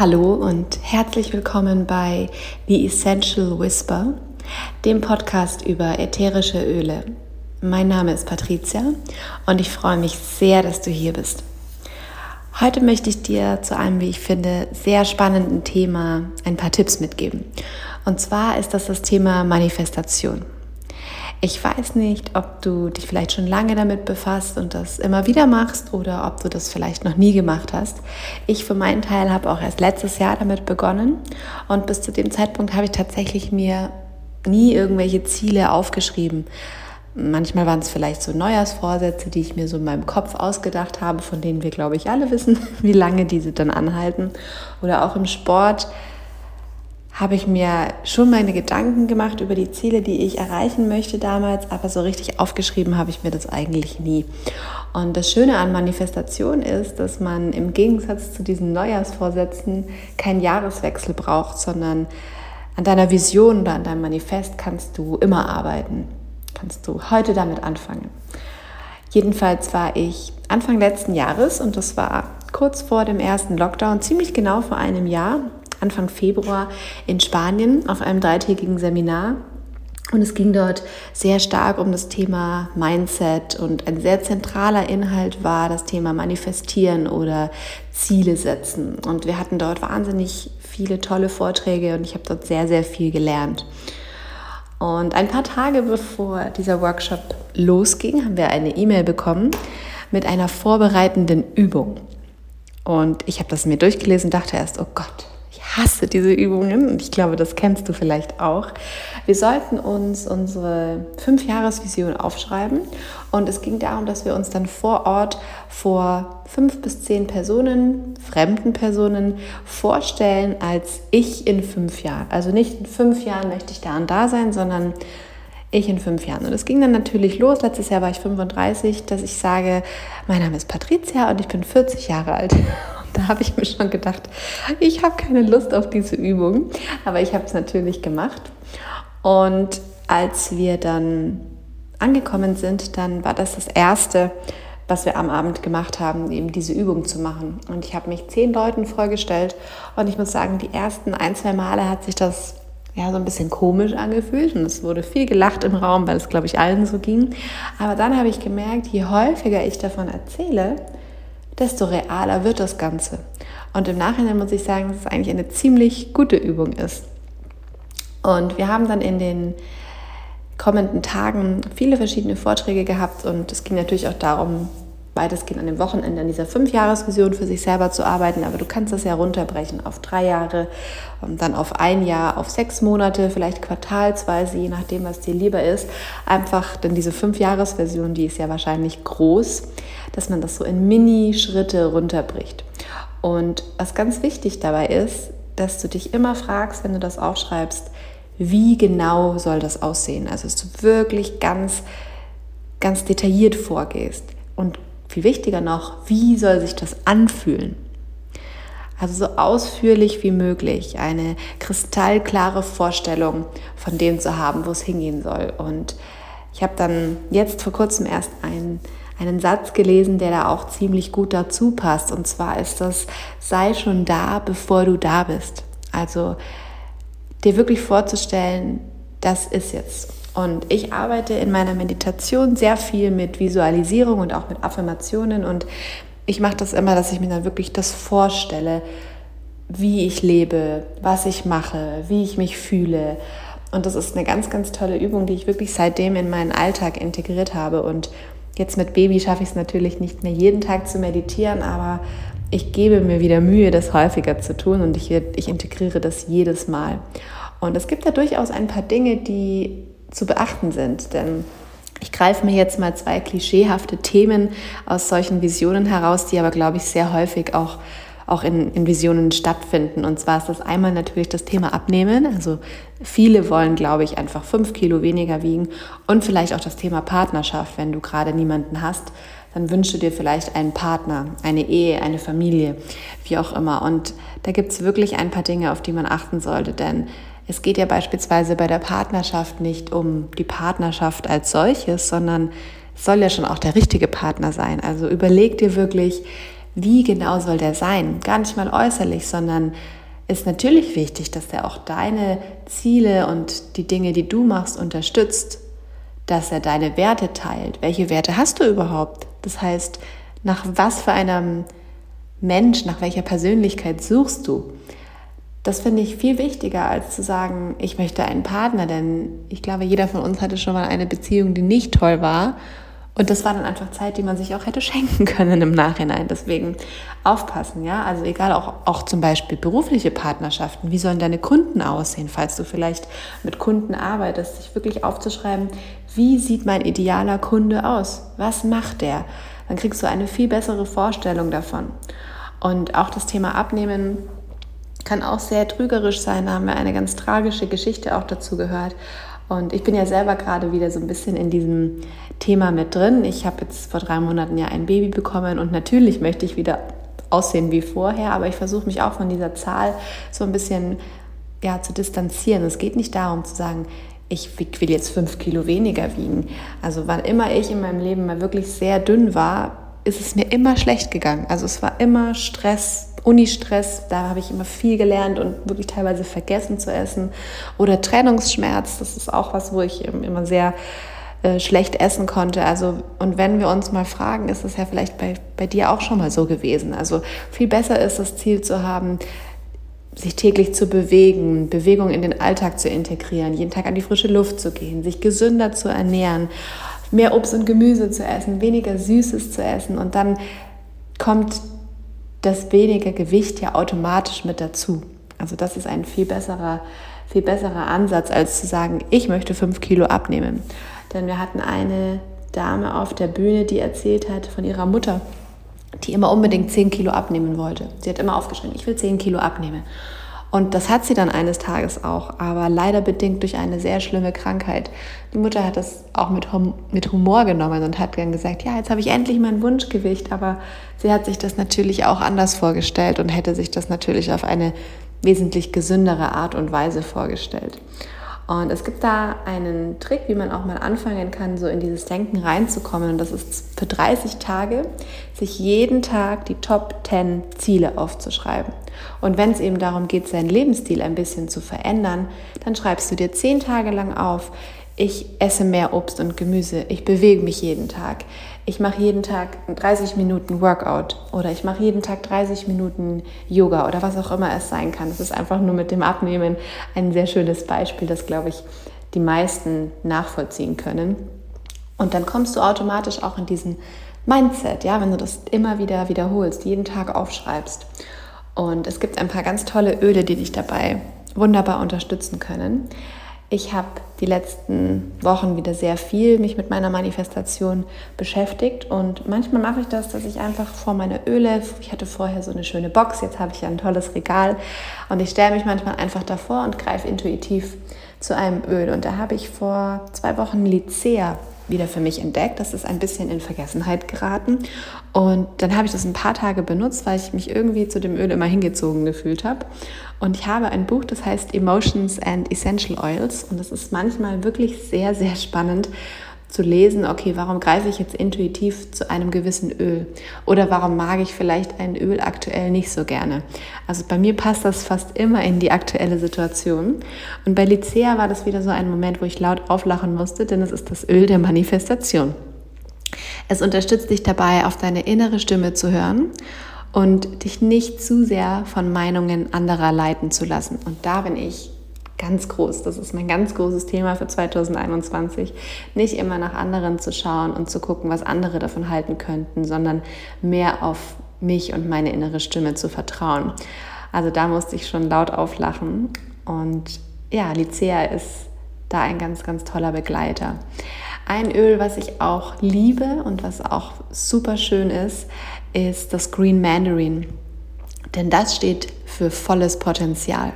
Hallo und herzlich willkommen bei The Essential Whisper, dem Podcast über ätherische Öle. Mein Name ist Patricia und ich freue mich sehr, dass du hier bist. Heute möchte ich dir zu einem, wie ich finde, sehr spannenden Thema ein paar Tipps mitgeben. Und zwar ist das das Thema Manifestation. Ich weiß nicht, ob du dich vielleicht schon lange damit befasst und das immer wieder machst oder ob du das vielleicht noch nie gemacht hast. Ich für meinen Teil habe auch erst letztes Jahr damit begonnen und bis zu dem Zeitpunkt habe ich tatsächlich mir nie irgendwelche Ziele aufgeschrieben. Manchmal waren es vielleicht so Neujahrsvorsätze, die ich mir so in meinem Kopf ausgedacht habe, von denen wir, glaube ich, alle wissen, wie lange diese dann anhalten. Oder auch im Sport habe ich mir schon meine Gedanken gemacht über die Ziele, die ich erreichen möchte damals, aber so richtig aufgeschrieben habe ich mir das eigentlich nie. Und das Schöne an Manifestation ist, dass man im Gegensatz zu diesen Neujahrsvorsätzen keinen Jahreswechsel braucht, sondern an deiner Vision oder an deinem Manifest kannst du immer arbeiten. Kannst du heute damit anfangen. Jedenfalls war ich Anfang letzten Jahres und das war kurz vor dem ersten Lockdown, ziemlich genau vor einem Jahr, Anfang Februar in Spanien auf einem dreitägigen Seminar. Und es ging dort sehr stark um das Thema Mindset und ein sehr zentraler Inhalt war das Thema Manifestieren oder Ziele setzen. Und wir hatten dort wahnsinnig viele tolle Vorträge und ich habe dort sehr, sehr viel gelernt. Und ein paar Tage bevor dieser Workshop losging, haben wir eine E-Mail bekommen mit einer vorbereitenden Übung. Und ich habe das mir durchgelesen und dachte erst, oh Gott, hasse diese Übungen und ich glaube, das kennst du vielleicht auch. Wir sollten uns unsere Fünf-Jahres-Vision aufschreiben und es ging darum, dass wir uns dann vor Ort vor fünf bis zehn Personen, fremden Personen vorstellen als ich in fünf Jahren. Also nicht in fünf Jahren möchte ich da und da sein, sondern ich in fünf Jahren. Und es ging dann natürlich los. Letztes Jahr war ich 35, dass ich sage, mein Name ist Patricia und ich bin 40 Jahre alt. Da habe ich mir schon gedacht, ich habe keine Lust auf diese Übung, aber ich habe es natürlich gemacht. Und als wir dann angekommen sind, dann war das das Erste, was wir am Abend gemacht haben, eben diese Übung zu machen. Und ich habe mich zehn Leuten vorgestellt und ich muss sagen, die ersten ein, zwei Male hat sich das ja so ein bisschen komisch angefühlt und es wurde viel gelacht im Raum, weil es, glaube ich, allen so ging. Aber dann habe ich gemerkt, je häufiger ich davon erzähle, desto realer wird das Ganze. Und im Nachhinein muss ich sagen, dass es eigentlich eine ziemlich gute Übung ist. Und wir haben dann in den kommenden Tagen viele verschiedene Vorträge gehabt und es ging natürlich auch darum, weitestgehend an dem Wochenende an dieser Fünfjahresvision für sich selber zu arbeiten, aber du kannst das ja runterbrechen auf drei Jahre und dann auf ein Jahr, auf sechs Monate, vielleicht quartalsweise, je nachdem, was dir lieber ist. Einfach, denn diese Fünfjahresversion, die ist ja wahrscheinlich groß, dass man das so in Mini-Schritte runterbricht. Und was ganz wichtig dabei ist, dass du dich immer fragst, wenn du das aufschreibst, wie genau soll das aussehen? Also, dass du wirklich ganz, ganz detailliert vorgehst. Und viel wichtiger noch, wie soll sich das anfühlen? Also so ausführlich wie möglich eine kristallklare Vorstellung von dem zu haben, wo es hingehen soll. Und ich habe dann jetzt vor kurzem erst einen, einen Satz gelesen, der da auch ziemlich gut dazu passt. Und zwar ist das, sei schon da, bevor du da bist. Also dir wirklich vorzustellen, das ist jetzt. Und ich arbeite in meiner Meditation sehr viel mit Visualisierung und auch mit Affirmationen. Und ich mache das immer, dass ich mir dann wirklich das vorstelle, wie ich lebe, was ich mache, wie ich mich fühle. Und das ist eine ganz, ganz tolle Übung, die ich wirklich seitdem in meinen Alltag integriert habe. Und jetzt mit Baby schaffe ich es natürlich nicht mehr jeden Tag zu meditieren, aber ich gebe mir wieder Mühe, das häufiger zu tun und ich, ich integriere das jedes Mal. Und es gibt da durchaus ein paar Dinge, die zu beachten sind. Denn ich greife mir jetzt mal zwei klischeehafte Themen aus solchen Visionen heraus, die aber, glaube ich, sehr häufig auch, auch in, in Visionen stattfinden. Und zwar ist das einmal natürlich das Thema Abnehmen. Also viele wollen, glaube ich, einfach fünf Kilo weniger wiegen. Und vielleicht auch das Thema Partnerschaft. Wenn du gerade niemanden hast, dann wünsche dir vielleicht einen Partner, eine Ehe, eine Familie, wie auch immer. Und da gibt es wirklich ein paar Dinge, auf die man achten sollte. Denn es geht ja beispielsweise bei der Partnerschaft nicht um die Partnerschaft als solches, sondern es soll ja schon auch der richtige Partner sein. Also überleg dir wirklich, wie genau soll der sein? Gar nicht mal äußerlich, sondern ist natürlich wichtig, dass er auch deine Ziele und die Dinge, die du machst, unterstützt, dass er deine Werte teilt. Welche Werte hast du überhaupt? Das heißt, nach was für einem Mensch, nach welcher Persönlichkeit suchst du? Das finde ich viel wichtiger, als zu sagen, ich möchte einen Partner, denn ich glaube, jeder von uns hatte schon mal eine Beziehung, die nicht toll war und das war dann einfach Zeit, die man sich auch hätte schenken können im Nachhinein. Deswegen aufpassen, ja. Also egal, auch, auch zum Beispiel berufliche Partnerschaften. Wie sollen deine Kunden aussehen, falls du vielleicht mit Kunden arbeitest, sich wirklich aufzuschreiben, wie sieht mein idealer Kunde aus? Was macht der? Dann kriegst du eine viel bessere Vorstellung davon. Und auch das Thema Abnehmen kann auch sehr trügerisch sein. Da haben wir eine ganz tragische Geschichte auch dazu gehört. Und ich bin ja selber gerade wieder so ein bisschen in diesem Thema mit drin. Ich habe jetzt vor drei Monaten ja ein Baby bekommen und natürlich möchte ich wieder aussehen wie vorher, aber ich versuche mich auch von dieser Zahl so ein bisschen ja, zu distanzieren. Es geht nicht darum zu sagen, ich will jetzt fünf Kilo weniger wiegen. Also wann immer ich in meinem Leben mal wirklich sehr dünn war, ist es mir immer schlecht gegangen. Also es war immer Stress, Uni-Stress, da habe ich immer viel gelernt und wirklich teilweise vergessen zu essen. Oder Trennungsschmerz, das ist auch was, wo ich immer sehr äh, schlecht essen konnte. Also, und wenn wir uns mal fragen, ist es ja vielleicht bei, bei dir auch schon mal so gewesen. Also viel besser ist das Ziel zu haben, sich täglich zu bewegen, Bewegung in den Alltag zu integrieren, jeden Tag an die frische Luft zu gehen, sich gesünder zu ernähren, mehr Obst und Gemüse zu essen, weniger Süßes zu essen und dann kommt das weniger Gewicht ja automatisch mit dazu. Also das ist ein viel besserer, viel besserer Ansatz, als zu sagen, ich möchte fünf Kilo abnehmen. Denn wir hatten eine Dame auf der Bühne, die erzählt hat von ihrer Mutter, die immer unbedingt zehn Kilo abnehmen wollte. Sie hat immer aufgeschrieben, ich will zehn Kilo abnehmen. Und das hat sie dann eines Tages auch, aber leider bedingt durch eine sehr schlimme Krankheit. Die Mutter hat das auch mit, hum mit Humor genommen und hat dann gesagt, ja, jetzt habe ich endlich mein Wunschgewicht, aber sie hat sich das natürlich auch anders vorgestellt und hätte sich das natürlich auf eine wesentlich gesündere Art und Weise vorgestellt. Und es gibt da einen Trick, wie man auch mal anfangen kann, so in dieses Denken reinzukommen. Und das ist für 30 Tage, sich jeden Tag die Top 10 Ziele aufzuschreiben. Und wenn es eben darum geht, seinen Lebensstil ein bisschen zu verändern, dann schreibst du dir 10 Tage lang auf, ich esse mehr Obst und Gemüse, ich bewege mich jeden Tag, ich mache jeden Tag 30 Minuten Workout oder ich mache jeden Tag 30 Minuten Yoga oder was auch immer es sein kann. Es ist einfach nur mit dem Abnehmen ein sehr schönes Beispiel, das, glaube ich, die meisten nachvollziehen können. Und dann kommst du automatisch auch in diesen Mindset, ja, wenn du das immer wieder wiederholst, jeden Tag aufschreibst. Und es gibt ein paar ganz tolle Öle, die dich dabei wunderbar unterstützen können. Ich habe die letzten Wochen wieder sehr viel mich mit meiner Manifestation beschäftigt und manchmal mache ich das, dass ich einfach vor meine Öle, ich hatte vorher so eine schöne Box, jetzt habe ich ja ein tolles Regal und ich stelle mich manchmal einfach davor und greife intuitiv zu einem Öl. Und da habe ich vor zwei Wochen Lycea wieder für mich entdeckt. Das ist ein bisschen in Vergessenheit geraten. Und dann habe ich das ein paar Tage benutzt, weil ich mich irgendwie zu dem Öl immer hingezogen gefühlt habe. Und ich habe ein Buch, das heißt Emotions and Essential Oils. Und das ist manchmal wirklich sehr, sehr spannend zu lesen, okay, warum greife ich jetzt intuitiv zu einem gewissen Öl? Oder warum mag ich vielleicht ein Öl aktuell nicht so gerne? Also bei mir passt das fast immer in die aktuelle Situation. Und bei Lycea war das wieder so ein Moment, wo ich laut auflachen musste, denn es ist das Öl der Manifestation. Es unterstützt dich dabei, auf deine innere Stimme zu hören und dich nicht zu sehr von Meinungen anderer leiten zu lassen. Und da bin ich ganz groß. Das ist mein ganz großes Thema für 2021. Nicht immer nach anderen zu schauen und zu gucken, was andere davon halten könnten, sondern mehr auf mich und meine innere Stimme zu vertrauen. Also da musste ich schon laut auflachen. Und ja, Lycea ist da ein ganz, ganz toller Begleiter. Ein Öl, was ich auch liebe und was auch super schön ist, ist das Green Mandarin. Denn das steht für volles Potenzial.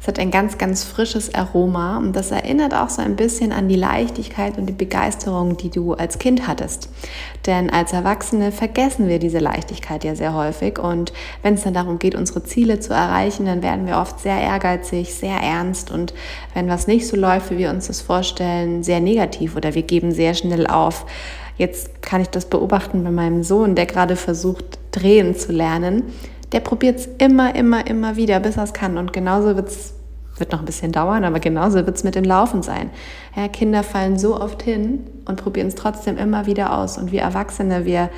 Es hat ein ganz, ganz frisches Aroma und das erinnert auch so ein bisschen an die Leichtigkeit und die Begeisterung, die du als Kind hattest. Denn als Erwachsene vergessen wir diese Leichtigkeit ja sehr häufig und wenn es dann darum geht, unsere Ziele zu erreichen, dann werden wir oft sehr ehrgeizig, sehr ernst und wenn was nicht so läuft, wie wir uns das vorstellen, sehr negativ oder wir geben sehr schnell auf Jetzt kann ich das beobachten bei meinem Sohn, der gerade versucht, drehen zu lernen. Der probiert es immer, immer, immer wieder, bis er es kann. Und genauso wird es wird noch ein bisschen dauern, aber genauso wird es mit dem Laufen sein. Ja, Kinder fallen so oft hin und probieren es trotzdem immer wieder aus. Und wir Erwachsene, wir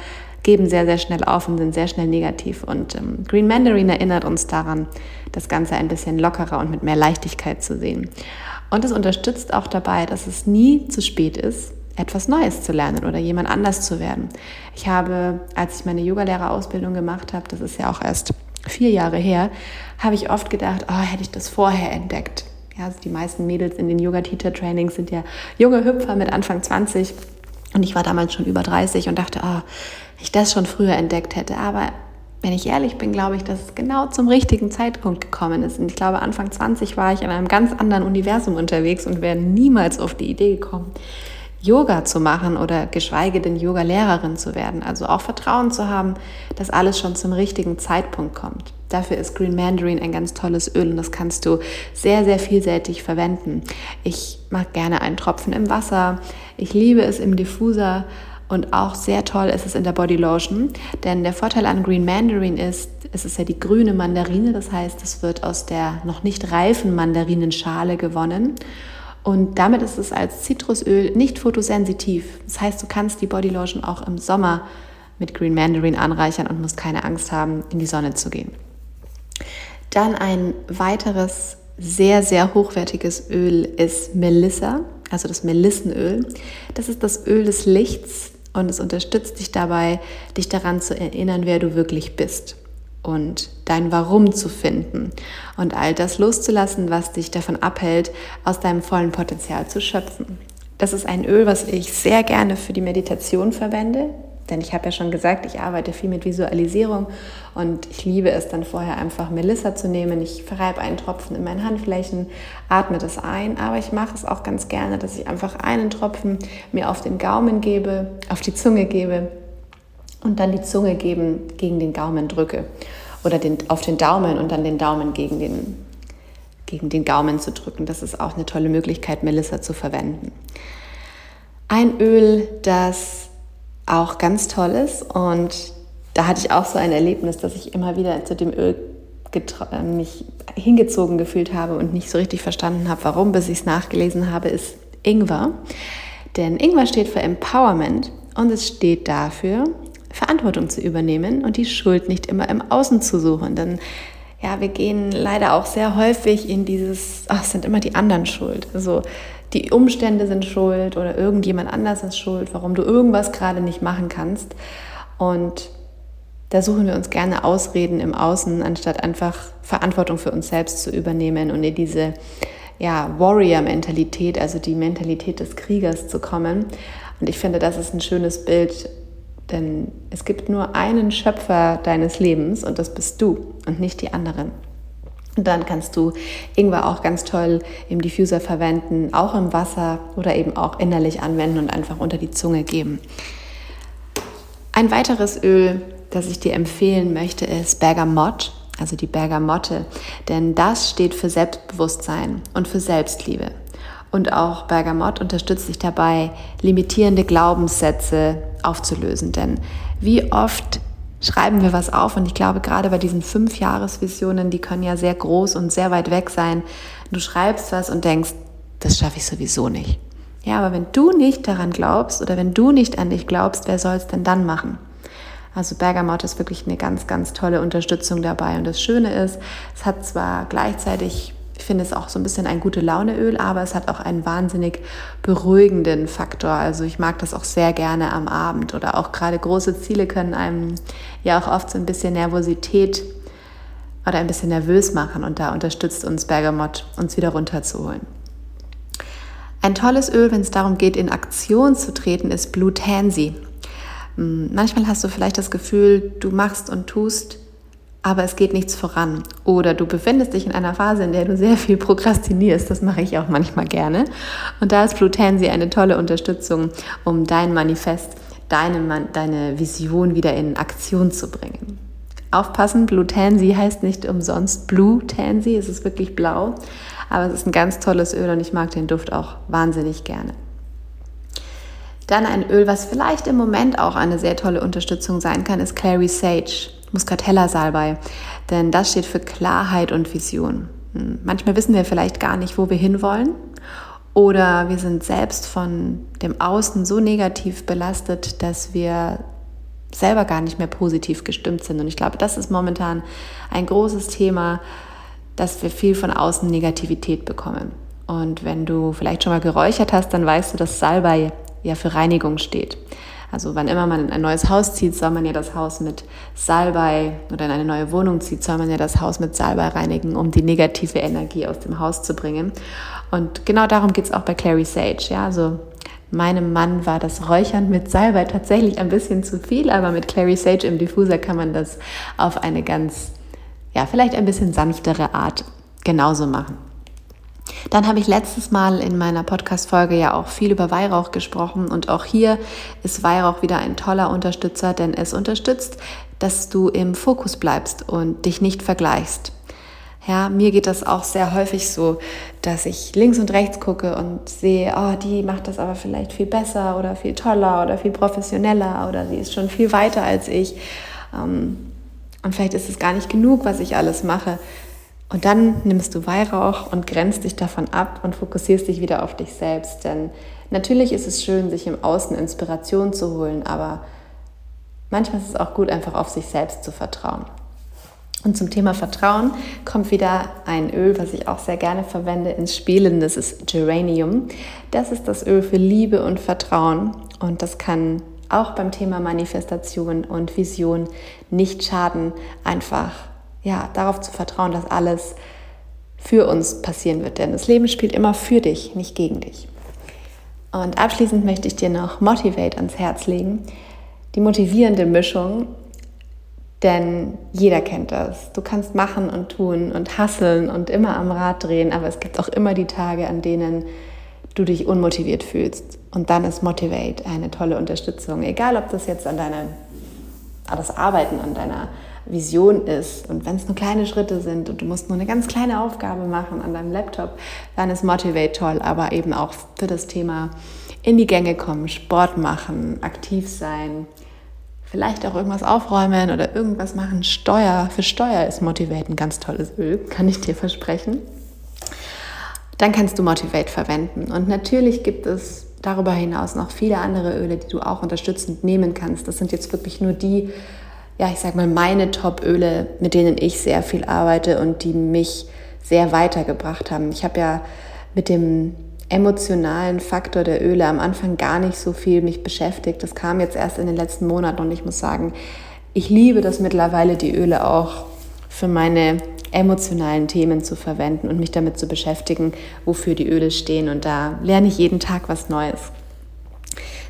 geben sehr, sehr schnell auf und sind sehr schnell negativ. Und ähm, Green Mandarin erinnert uns daran, das Ganze ein bisschen lockerer und mit mehr Leichtigkeit zu sehen. Und es unterstützt auch dabei, dass es nie zu spät ist, etwas Neues zu lernen oder jemand anders zu werden. Ich habe, als ich meine Yogalehrerausbildung gemacht habe, das ist ja auch erst vier Jahre her, habe ich oft gedacht, oh, hätte ich das vorher entdeckt. Ja, also die meisten Mädels in den Yoga-Teacher-Trainings sind ja junge Hüpfer mit Anfang 20 und ich war damals schon über 30 und dachte, oh, ich das schon früher entdeckt hätte. Aber wenn ich ehrlich bin, glaube ich, dass es genau zum richtigen Zeitpunkt gekommen ist. Und ich glaube, Anfang 20 war ich in einem ganz anderen Universum unterwegs und wäre niemals auf die Idee gekommen, Yoga zu machen oder geschweige denn Yoga-Lehrerin zu werden. Also auch Vertrauen zu haben, dass alles schon zum richtigen Zeitpunkt kommt. Dafür ist Green Mandarin ein ganz tolles Öl und das kannst du sehr, sehr vielseitig verwenden. Ich mag gerne einen Tropfen im Wasser. Ich liebe es im Diffuser und auch sehr toll ist es in der Body Lotion, denn der Vorteil an Green Mandarin ist, es ist ja die grüne Mandarine, das heißt, es wird aus der noch nicht reifen Mandarinenschale gewonnen. Und damit ist es als Zitrusöl nicht fotosensitiv. Das heißt, du kannst die Body Lotion auch im Sommer mit Green Mandarin anreichern und musst keine Angst haben, in die Sonne zu gehen. Dann ein weiteres sehr, sehr hochwertiges Öl ist Melissa, also das Melissenöl. Das ist das Öl des Lichts und es unterstützt dich dabei, dich daran zu erinnern, wer du wirklich bist und dein Warum zu finden und all das loszulassen, was dich davon abhält, aus deinem vollen Potenzial zu schöpfen. Das ist ein Öl, was ich sehr gerne für die Meditation verwende. Denn ich habe ja schon gesagt, ich arbeite viel mit Visualisierung und ich liebe es dann vorher einfach Melissa zu nehmen. Ich verreibe einen Tropfen in meinen Handflächen, atme das ein, aber ich mache es auch ganz gerne, dass ich einfach einen Tropfen mir auf den Gaumen gebe, auf die Zunge gebe und dann die Zunge geben, gegen den Gaumen drücke oder den, auf den Daumen und dann den Daumen gegen den, gegen den Gaumen zu drücken. Das ist auch eine tolle Möglichkeit, Melissa zu verwenden. Ein Öl, das auch ganz toll ist. Und da hatte ich auch so ein Erlebnis, dass ich immer wieder zu dem Öl äh, mich hingezogen gefühlt habe und nicht so richtig verstanden habe, warum, bis ich es nachgelesen habe, ist Ingwer. Denn Ingwer steht für Empowerment und es steht dafür, Verantwortung zu übernehmen und die Schuld nicht immer im Außen zu suchen. Denn ja, wir gehen leider auch sehr häufig in dieses, ach, sind immer die anderen schuld. Also die Umstände sind schuld oder irgendjemand anders ist schuld, warum du irgendwas gerade nicht machen kannst. Und da suchen wir uns gerne Ausreden im Außen, anstatt einfach Verantwortung für uns selbst zu übernehmen und in diese ja, Warrior-Mentalität, also die Mentalität des Kriegers zu kommen. Und ich finde, das ist ein schönes Bild, denn es gibt nur einen Schöpfer deines Lebens und das bist du und nicht die anderen. Und dann kannst du Ingwer auch ganz toll im Diffuser verwenden, auch im Wasser oder eben auch innerlich anwenden und einfach unter die Zunge geben. Ein weiteres Öl, das ich dir empfehlen möchte, ist Bergamott, also die Bergamotte, denn das steht für Selbstbewusstsein und für Selbstliebe. Und auch Bergamott unterstützt dich dabei, limitierende Glaubenssätze aufzulösen. Denn wie oft schreiben wir was auf und ich glaube gerade bei diesen fünf Jahresvisionen, die können ja sehr groß und sehr weit weg sein. Du schreibst was und denkst, das schaffe ich sowieso nicht. Ja, aber wenn du nicht daran glaubst oder wenn du nicht an dich glaubst, wer soll es denn dann machen? Also Bergamot ist wirklich eine ganz, ganz tolle Unterstützung dabei. Und das Schöne ist, es hat zwar gleichzeitig ich finde es auch so ein bisschen ein gute Launeöl, aber es hat auch einen wahnsinnig beruhigenden Faktor. Also ich mag das auch sehr gerne am Abend oder auch gerade große Ziele können einem ja auch oft so ein bisschen Nervosität oder ein bisschen nervös machen und da unterstützt uns Bergamot, uns wieder runterzuholen. Ein tolles Öl, wenn es darum geht, in Aktion zu treten, ist Blue Tansy. Hm, manchmal hast du vielleicht das Gefühl, du machst und tust aber es geht nichts voran. Oder du befindest dich in einer Phase, in der du sehr viel prokrastinierst. Das mache ich auch manchmal gerne. Und da ist Blutensi eine tolle Unterstützung, um dein Manifest, deine, deine Vision wieder in Aktion zu bringen. Aufpassen, Blue Tansy heißt nicht umsonst Blue Tansy, es ist wirklich blau, aber es ist ein ganz tolles Öl und ich mag den Duft auch wahnsinnig gerne. Dann ein Öl, was vielleicht im Moment auch eine sehr tolle Unterstützung sein kann, ist Clary Sage, Muscatella Salbei. Denn das steht für Klarheit und Vision. Hm, manchmal wissen wir vielleicht gar nicht, wo wir hinwollen. Oder wir sind selbst von dem Außen so negativ belastet, dass wir selber gar nicht mehr positiv gestimmt sind. Und ich glaube, das ist momentan ein großes Thema, dass wir viel von außen Negativität bekommen. Und wenn du vielleicht schon mal geräuchert hast, dann weißt du, dass Salbei ja für Reinigung steht. Also wann immer man in ein neues Haus zieht, soll man ja das Haus mit Salbei oder in eine neue Wohnung zieht, soll man ja das Haus mit Salbei reinigen, um die negative Energie aus dem Haus zu bringen. Und genau darum geht es auch bei Clary Sage. Ja, also meinem Mann war das Räuchern mit Salbei tatsächlich ein bisschen zu viel, aber mit Clary Sage im Diffuser kann man das auf eine ganz, ja, vielleicht ein bisschen sanftere Art genauso machen. Dann habe ich letztes Mal in meiner Podcast-Folge ja auch viel über Weihrauch gesprochen und auch hier ist Weihrauch wieder ein toller Unterstützer, denn es unterstützt, dass du im Fokus bleibst und dich nicht vergleichst. Ja, mir geht das auch sehr häufig so, dass ich links und rechts gucke und sehe, oh, die macht das aber vielleicht viel besser oder viel toller oder viel professioneller oder sie ist schon viel weiter als ich. Ähm, und vielleicht ist es gar nicht genug, was ich alles mache. Und dann nimmst du Weihrauch und grenzt dich davon ab und fokussierst dich wieder auf dich selbst. Denn natürlich ist es schön, sich im Außen Inspiration zu holen, aber manchmal ist es auch gut, einfach auf sich selbst zu vertrauen. Und zum Thema Vertrauen kommt wieder ein Öl, was ich auch sehr gerne verwende, ins Spielen. Das ist Geranium. Das ist das Öl für Liebe und Vertrauen. Und das kann auch beim Thema Manifestation und Vision nicht schaden, einfach ja, darauf zu vertrauen, dass alles für uns passieren wird. Denn das Leben spielt immer für dich, nicht gegen dich. Und abschließend möchte ich dir noch Motivate ans Herz legen. Die motivierende Mischung, denn jeder kennt das. Du kannst machen und tun und hasseln und immer am Rad drehen, aber es gibt auch immer die Tage, an denen du dich unmotiviert fühlst. Und dann ist Motivate eine tolle Unterstützung. Egal, ob das jetzt an deiner, das Arbeiten an deiner Vision ist und wenn es nur kleine Schritte sind und du musst nur eine ganz kleine Aufgabe machen an deinem Laptop, dann ist Motivate toll, aber eben auch für das Thema in die Gänge kommen, Sport machen, aktiv sein, vielleicht auch irgendwas aufräumen oder irgendwas machen. Steuer, für Steuer ist Motivate ein ganz tolles Öl, kann ich dir versprechen. Dann kannst du Motivate verwenden. Und natürlich gibt es darüber hinaus noch viele andere Öle, die du auch unterstützend nehmen kannst. Das sind jetzt wirklich nur die, ja, ich sag mal, meine Top-Öle, mit denen ich sehr viel arbeite und die mich sehr weitergebracht haben. Ich habe ja mit dem emotionalen Faktor der Öle am Anfang gar nicht so viel mich beschäftigt. Das kam jetzt erst in den letzten Monaten und ich muss sagen, ich liebe das mittlerweile, die Öle auch für meine emotionalen Themen zu verwenden und mich damit zu beschäftigen, wofür die Öle stehen. Und da lerne ich jeden Tag was Neues.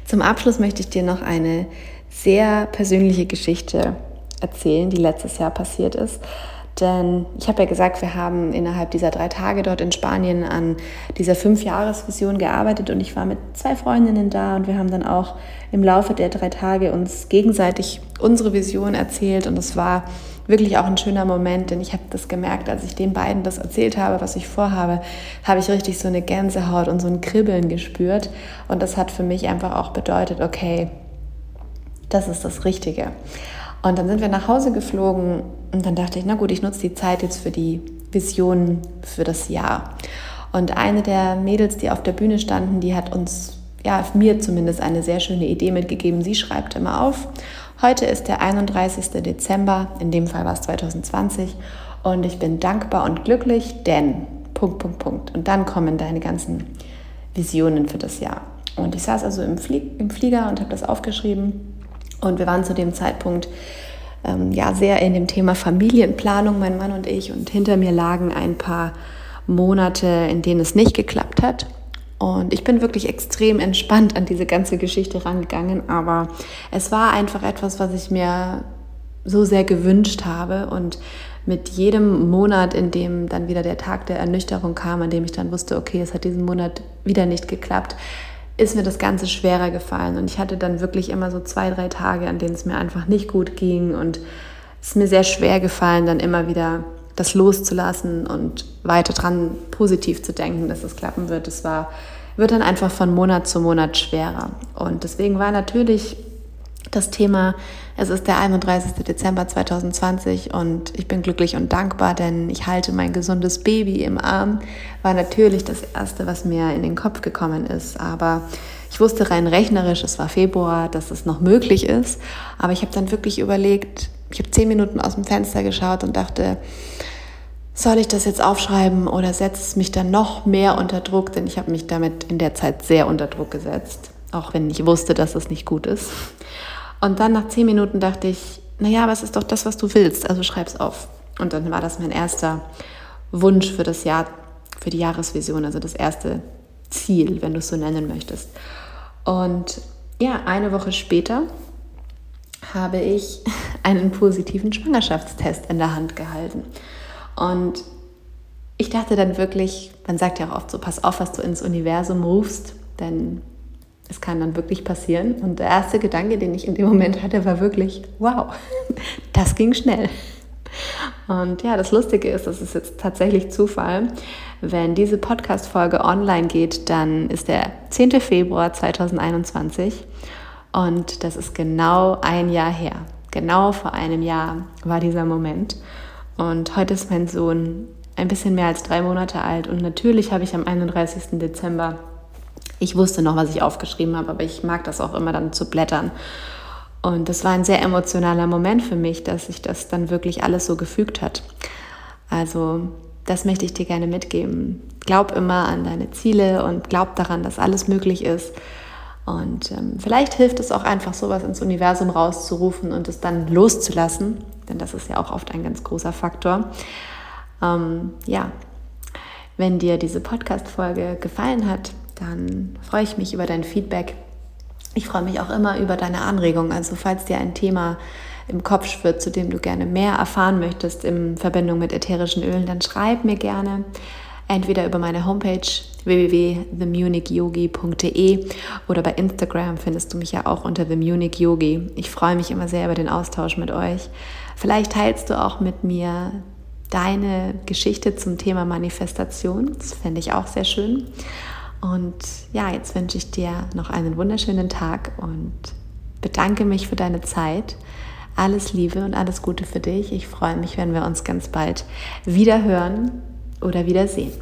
Zum Abschluss möchte ich dir noch eine sehr persönliche Geschichte erzählen, die letztes Jahr passiert ist. Denn ich habe ja gesagt, wir haben innerhalb dieser drei Tage dort in Spanien an dieser Fünf-Jahres-Vision gearbeitet und ich war mit zwei Freundinnen da und wir haben dann auch im Laufe der drei Tage uns gegenseitig unsere Vision erzählt und es war wirklich auch ein schöner Moment, denn ich habe das gemerkt, als ich den beiden das erzählt habe, was ich vorhabe, habe ich richtig so eine Gänsehaut und so ein Kribbeln gespürt und das hat für mich einfach auch bedeutet, okay, das ist das Richtige. Und dann sind wir nach Hause geflogen und dann dachte ich, na gut, ich nutze die Zeit jetzt für die Vision für das Jahr. Und eine der Mädels, die auf der Bühne standen, die hat uns, ja, mir zumindest eine sehr schöne Idee mitgegeben. Sie schreibt immer auf, heute ist der 31. Dezember, in dem Fall war es 2020, und ich bin dankbar und glücklich, denn, Punkt, Punkt, Punkt. Und dann kommen deine ganzen Visionen für das Jahr. Und ich saß also im, Flie im Flieger und habe das aufgeschrieben und wir waren zu dem Zeitpunkt ähm, ja sehr in dem Thema Familienplanung, mein Mann und ich. Und hinter mir lagen ein paar Monate, in denen es nicht geklappt hat. Und ich bin wirklich extrem entspannt an diese ganze Geschichte rangegangen. Aber es war einfach etwas, was ich mir so sehr gewünscht habe. Und mit jedem Monat, in dem dann wieder der Tag der Ernüchterung kam, an dem ich dann wusste, okay, es hat diesen Monat wieder nicht geklappt, ist mir das Ganze schwerer gefallen. Und ich hatte dann wirklich immer so zwei, drei Tage, an denen es mir einfach nicht gut ging. Und es ist mir sehr schwer gefallen, dann immer wieder das loszulassen und weiter dran positiv zu denken, dass es klappen wird. Es war wird dann einfach von Monat zu Monat schwerer. Und deswegen war natürlich das Thema, es ist der 31. Dezember 2020 und ich bin glücklich und dankbar, denn ich halte mein gesundes Baby im Arm, war natürlich das Erste, was mir in den Kopf gekommen ist. Aber ich wusste rein rechnerisch, es war Februar, dass es noch möglich ist. Aber ich habe dann wirklich überlegt, ich habe zehn Minuten aus dem Fenster geschaut und dachte, soll ich das jetzt aufschreiben oder setzt es mich dann noch mehr unter Druck? Denn ich habe mich damit in der Zeit sehr unter Druck gesetzt, auch wenn ich wusste, dass es nicht gut ist. Und dann nach zehn Minuten dachte ich, naja, es ist doch das, was du willst, also schreib's auf. Und dann war das mein erster Wunsch für das Jahr, für die Jahresvision, also das erste Ziel, wenn du es so nennen möchtest. Und ja, eine Woche später habe ich einen positiven Schwangerschaftstest in der Hand gehalten. Und ich dachte dann wirklich, man sagt ja auch oft so, pass auf, was du ins Universum rufst, denn es kann dann wirklich passieren. Und der erste Gedanke, den ich in dem Moment hatte, war wirklich, wow, das ging schnell. Und ja, das Lustige ist, das ist jetzt tatsächlich Zufall. Wenn diese Podcast-Folge online geht, dann ist der 10. Februar 2021 und das ist genau ein Jahr her. Genau vor einem Jahr war dieser Moment. Und heute ist mein Sohn ein bisschen mehr als drei Monate alt und natürlich habe ich am 31. Dezember ich wusste noch, was ich aufgeschrieben habe, aber ich mag das auch immer dann zu blättern. Und das war ein sehr emotionaler Moment für mich, dass sich das dann wirklich alles so gefügt hat. Also das möchte ich dir gerne mitgeben. Glaub immer an deine Ziele und glaub daran, dass alles möglich ist. Und ähm, vielleicht hilft es auch einfach, sowas ins Universum rauszurufen und es dann loszulassen, denn das ist ja auch oft ein ganz großer Faktor. Ähm, ja, wenn dir diese Podcast-Folge gefallen hat, dann freue ich mich über dein Feedback. Ich freue mich auch immer über deine Anregungen. Also falls dir ein Thema im Kopf schwirrt, zu dem du gerne mehr erfahren möchtest in Verbindung mit ätherischen Ölen, dann schreib mir gerne entweder über meine Homepage www.themunichyogi.de oder bei Instagram findest du mich ja auch unter The Munich Yogi. Ich freue mich immer sehr über den Austausch mit euch. Vielleicht teilst du auch mit mir deine Geschichte zum Thema Manifestation. Das fände ich auch sehr schön. Und ja, jetzt wünsche ich dir noch einen wunderschönen Tag und bedanke mich für deine Zeit. Alles Liebe und alles Gute für dich. Ich freue mich, wenn wir uns ganz bald wieder hören oder wiedersehen.